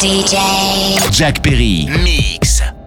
DJ Jack Perry. Mix.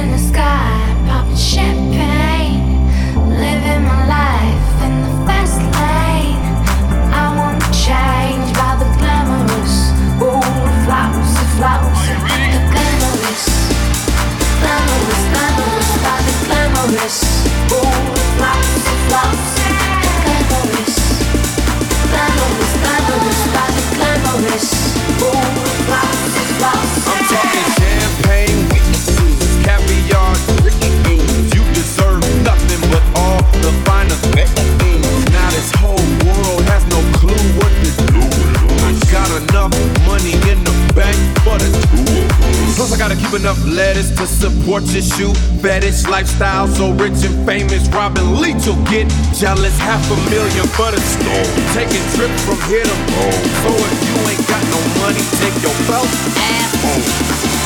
in the sky, popping champagne. gotta keep enough lettuce to support your shoe fetish lifestyle. So rich and famous, Robin Leach will get jealous. Half a million for the store. Taking trips from here to home. So if you ain't got no money, take your belt and home.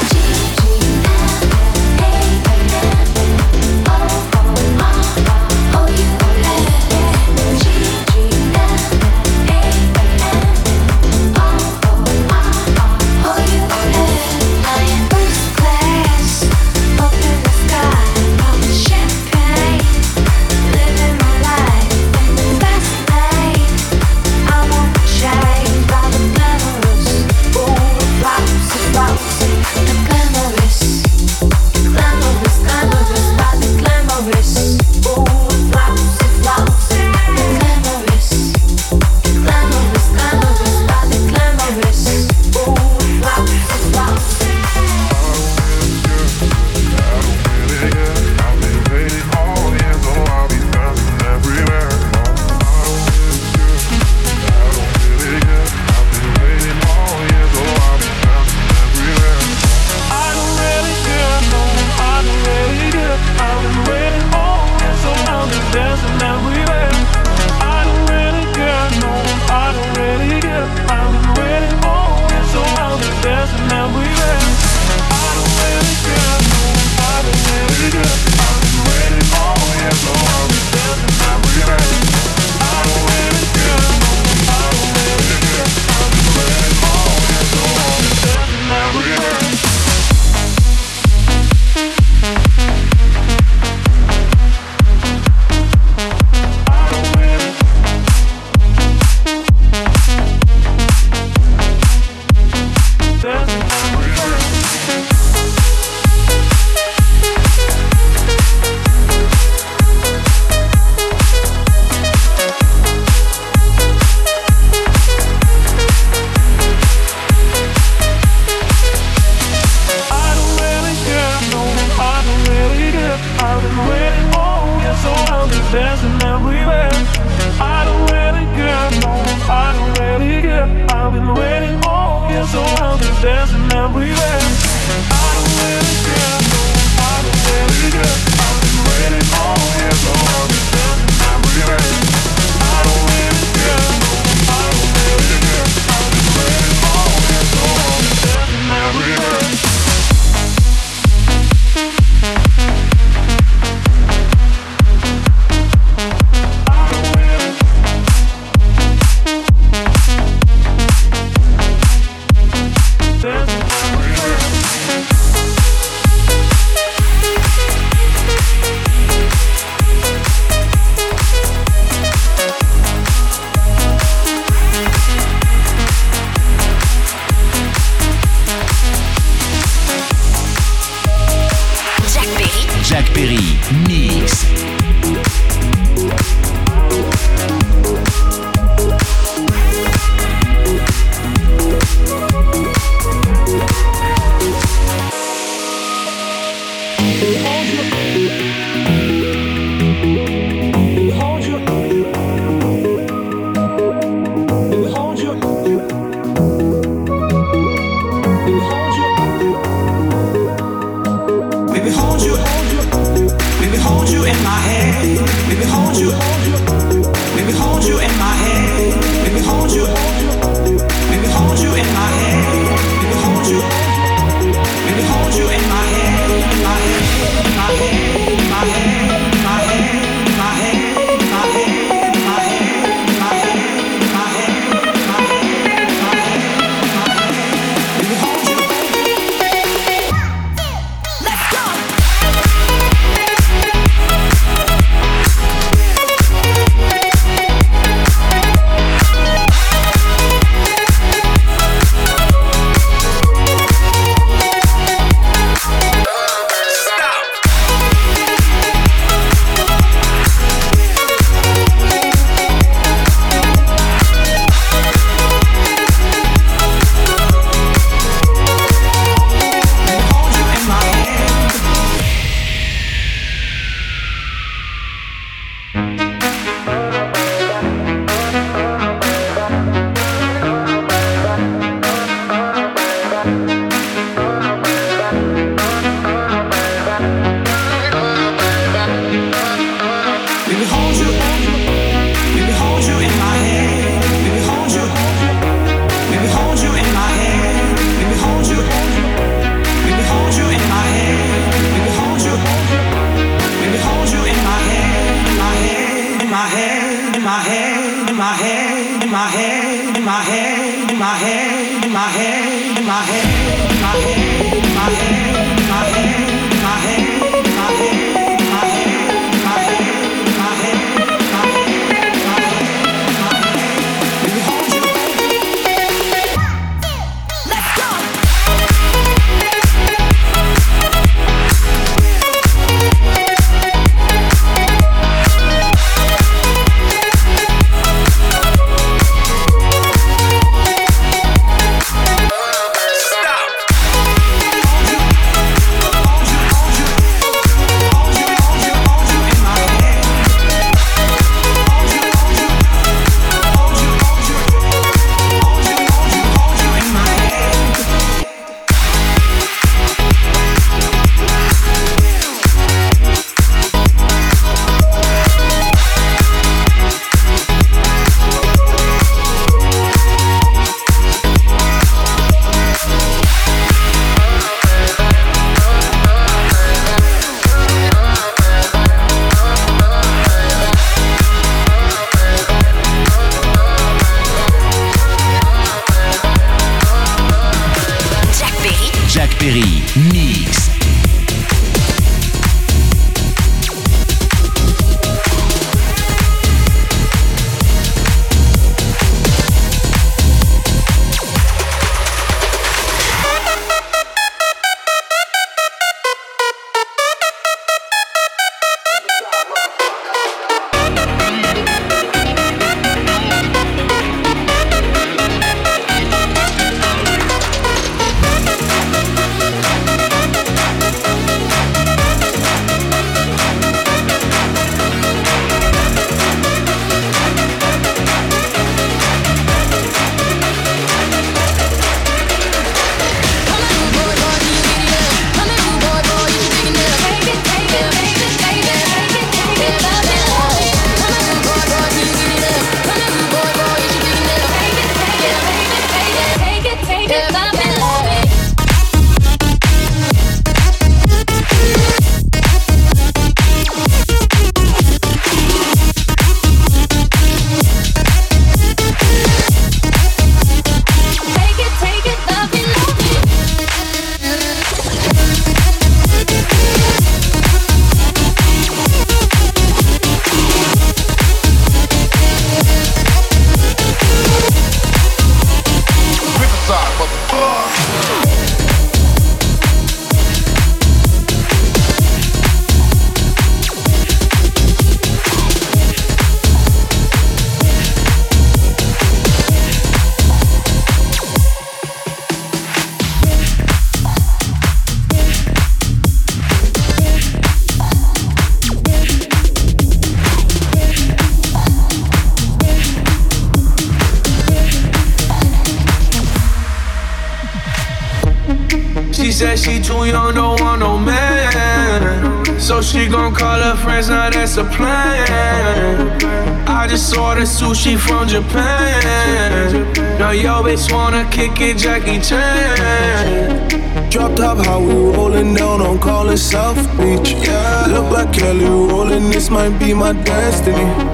She said she too young, don't want no man. So she gon' call her friends, now that's a plan. I just ordered sushi from Japan. Now yo bitch wanna kick it, Jackie Chan. Drop top, how we rollin' down on Collins South Beach. Yeah. Look like Kelly Rowland, this might be my destiny.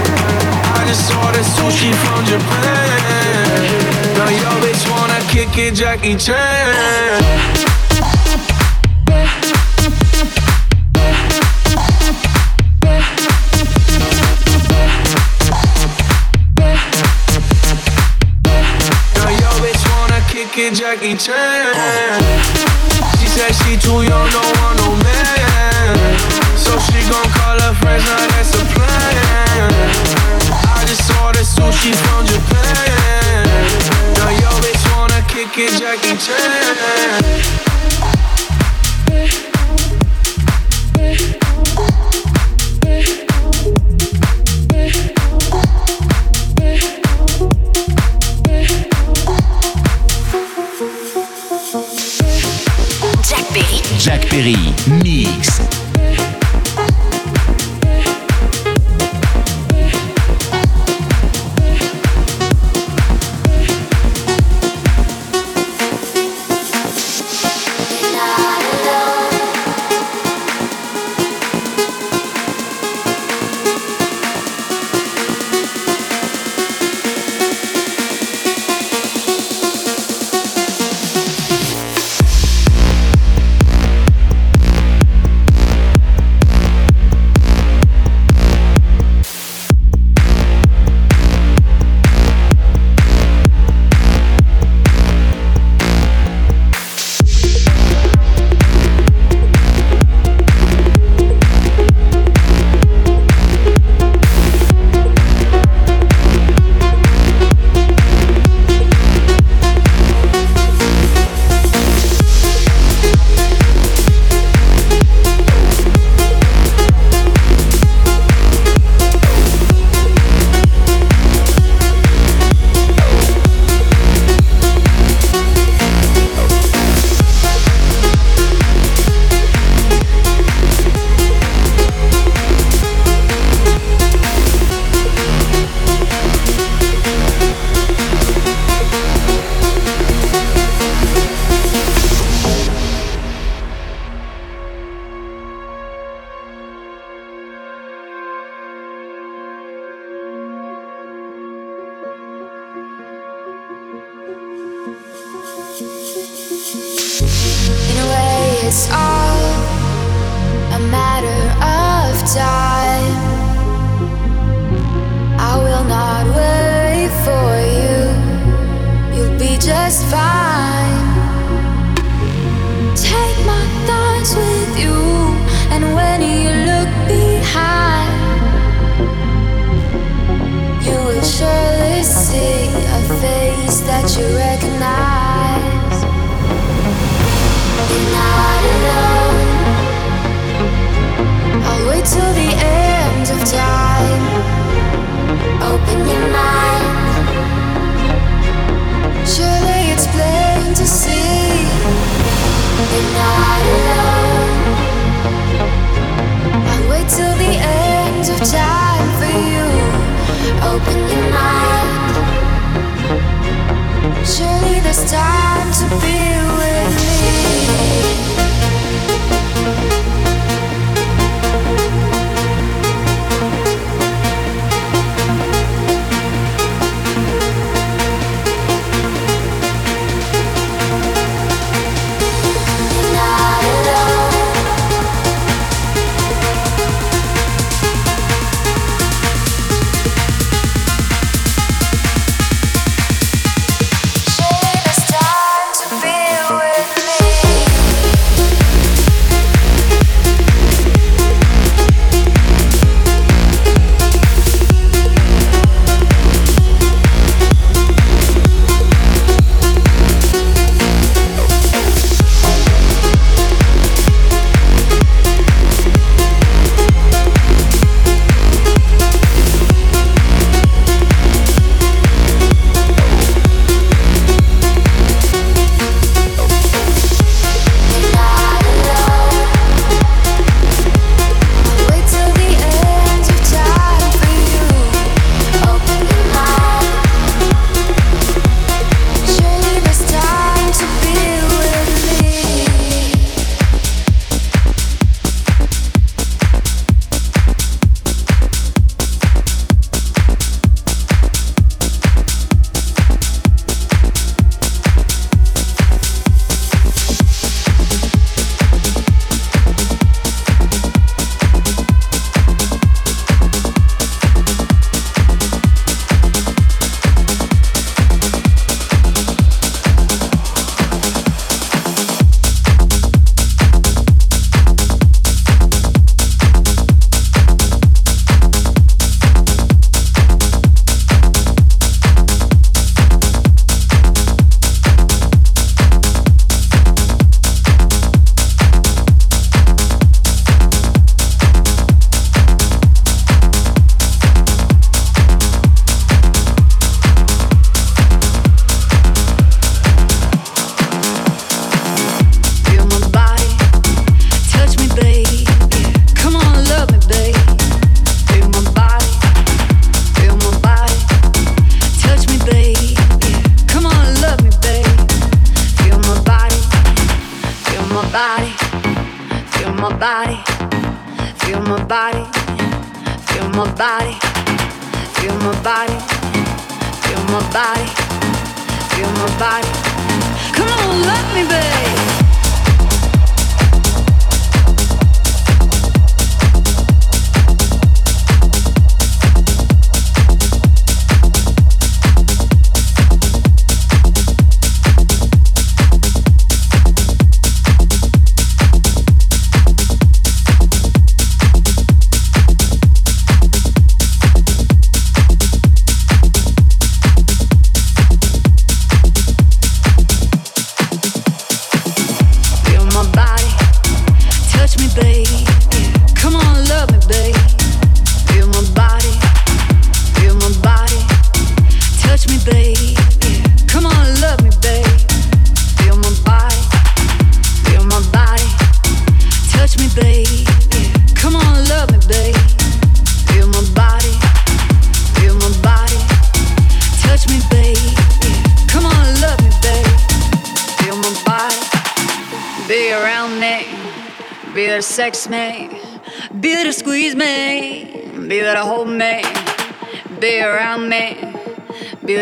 Just ordered sushi from Japan. Now yo bitch wanna kick it, Jackie Chan. Jackie Chan. She said she too young, don't want no man. So she gon' call her friends, from Jackie Jack Perry, me. Surely there's time to be with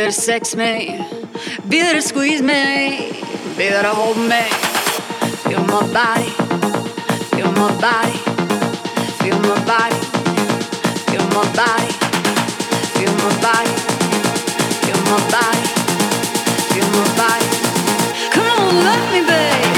be to sex me, be there to squeeze me, be there to hold me. Feel my body, feel my body, feel my body, feel my body, feel my body, feel my body, feel my body. Come on, love me,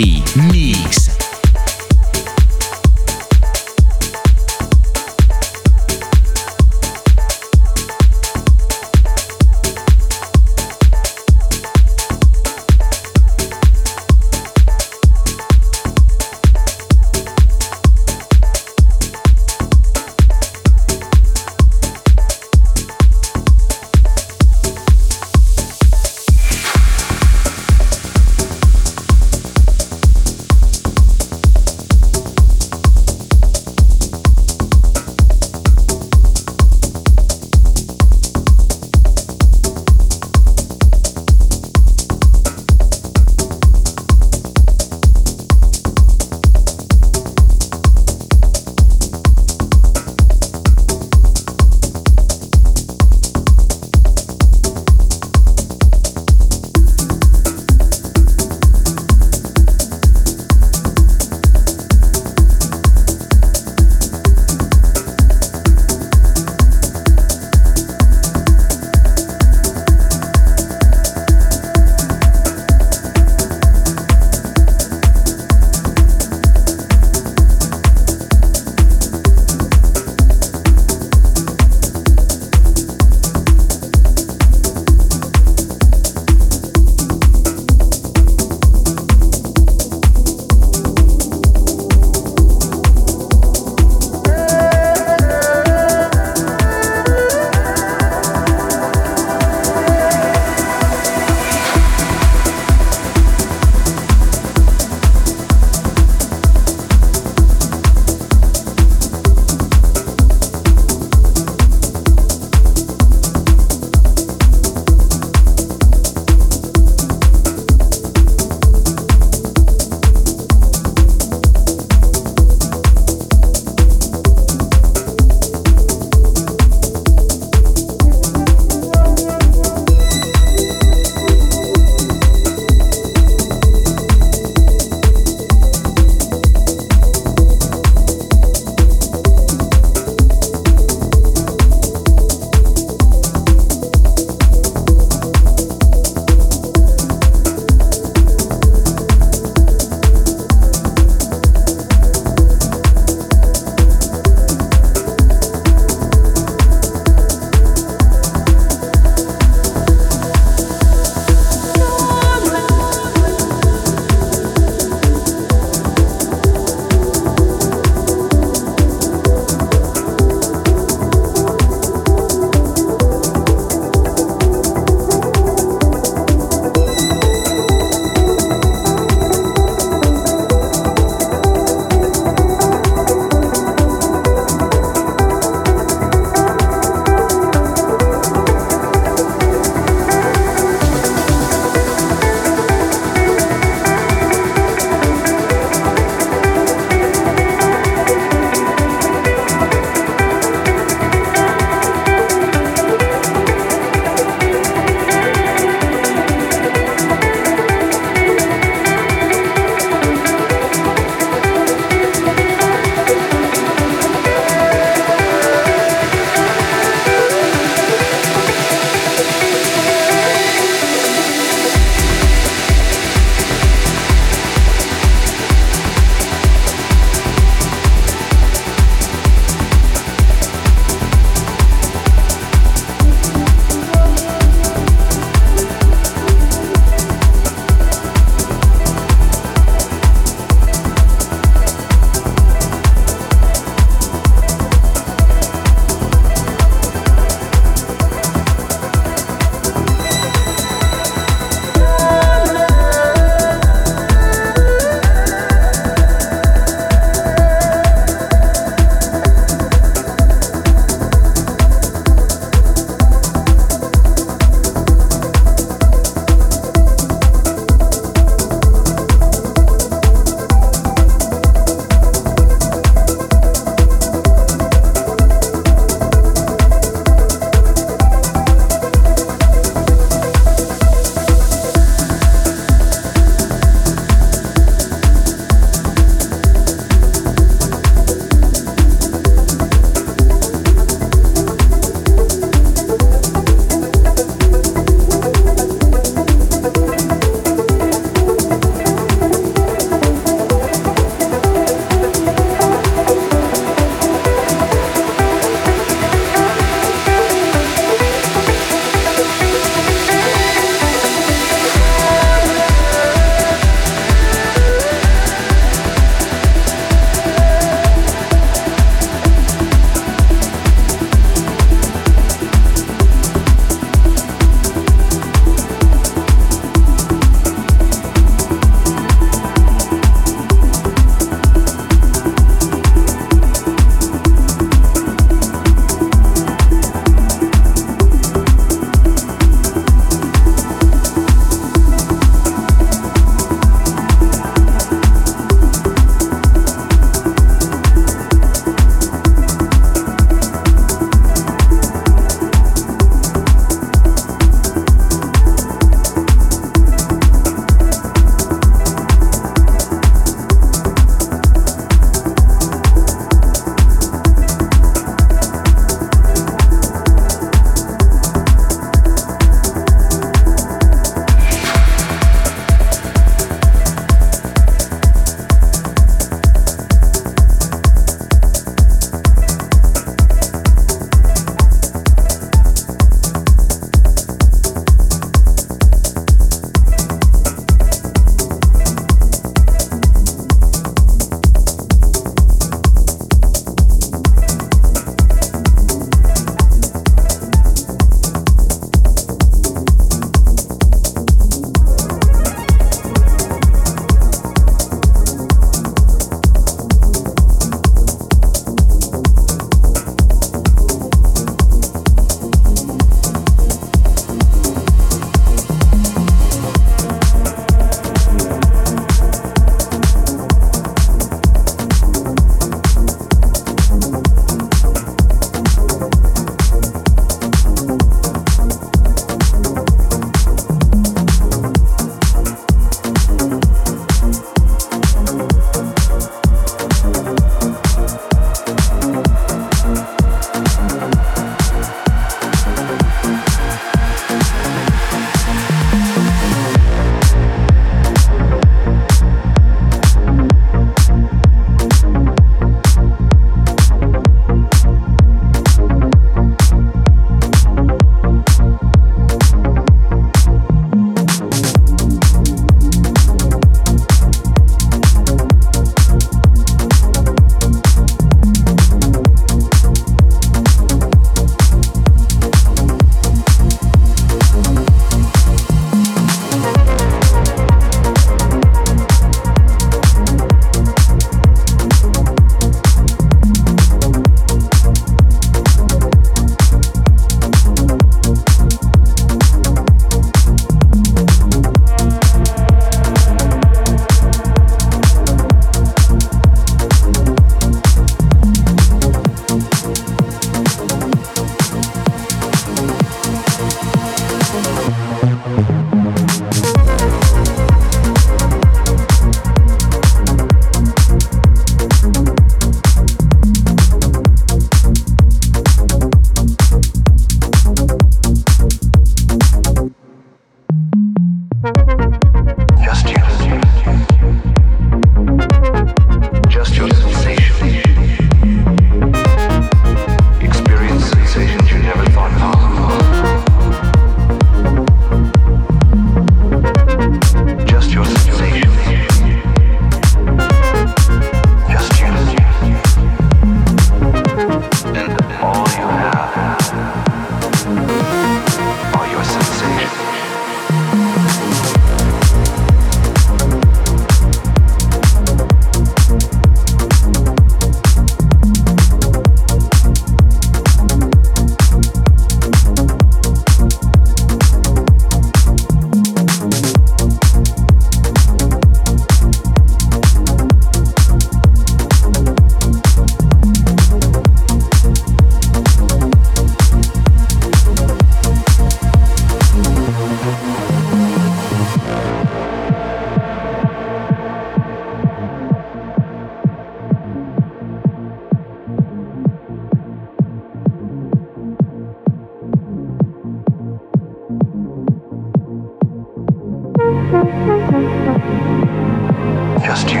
Just you.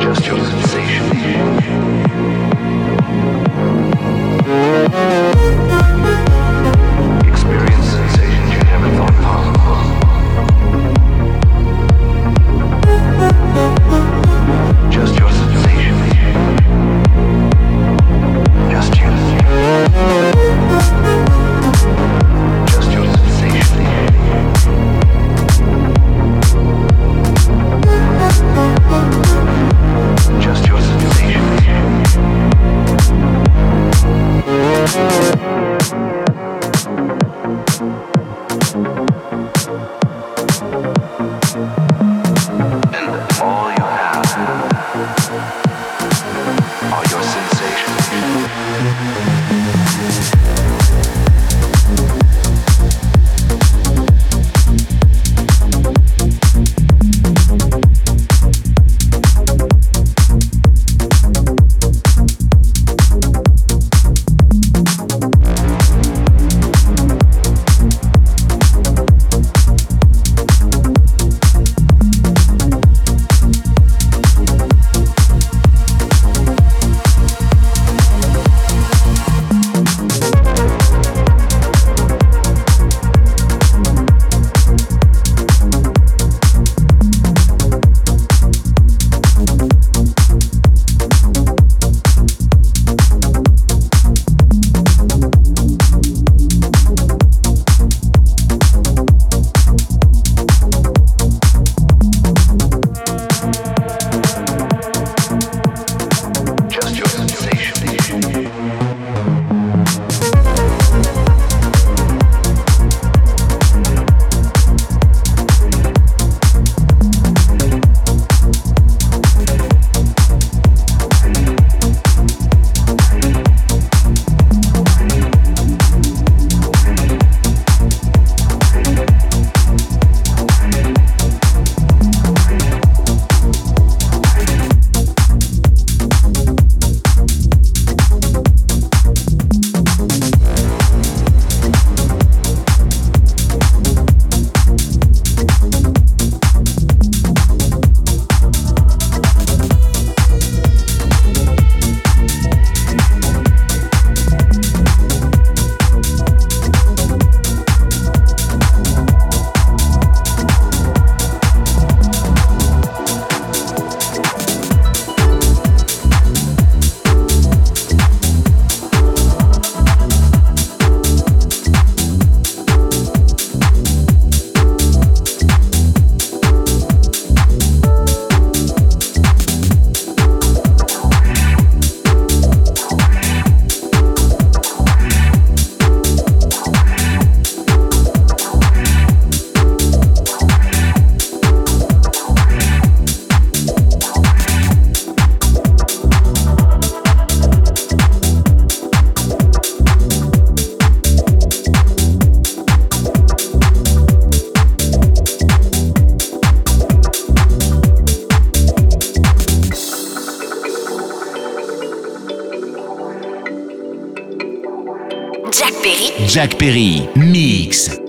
Just your sensation. Jack Perry, mix.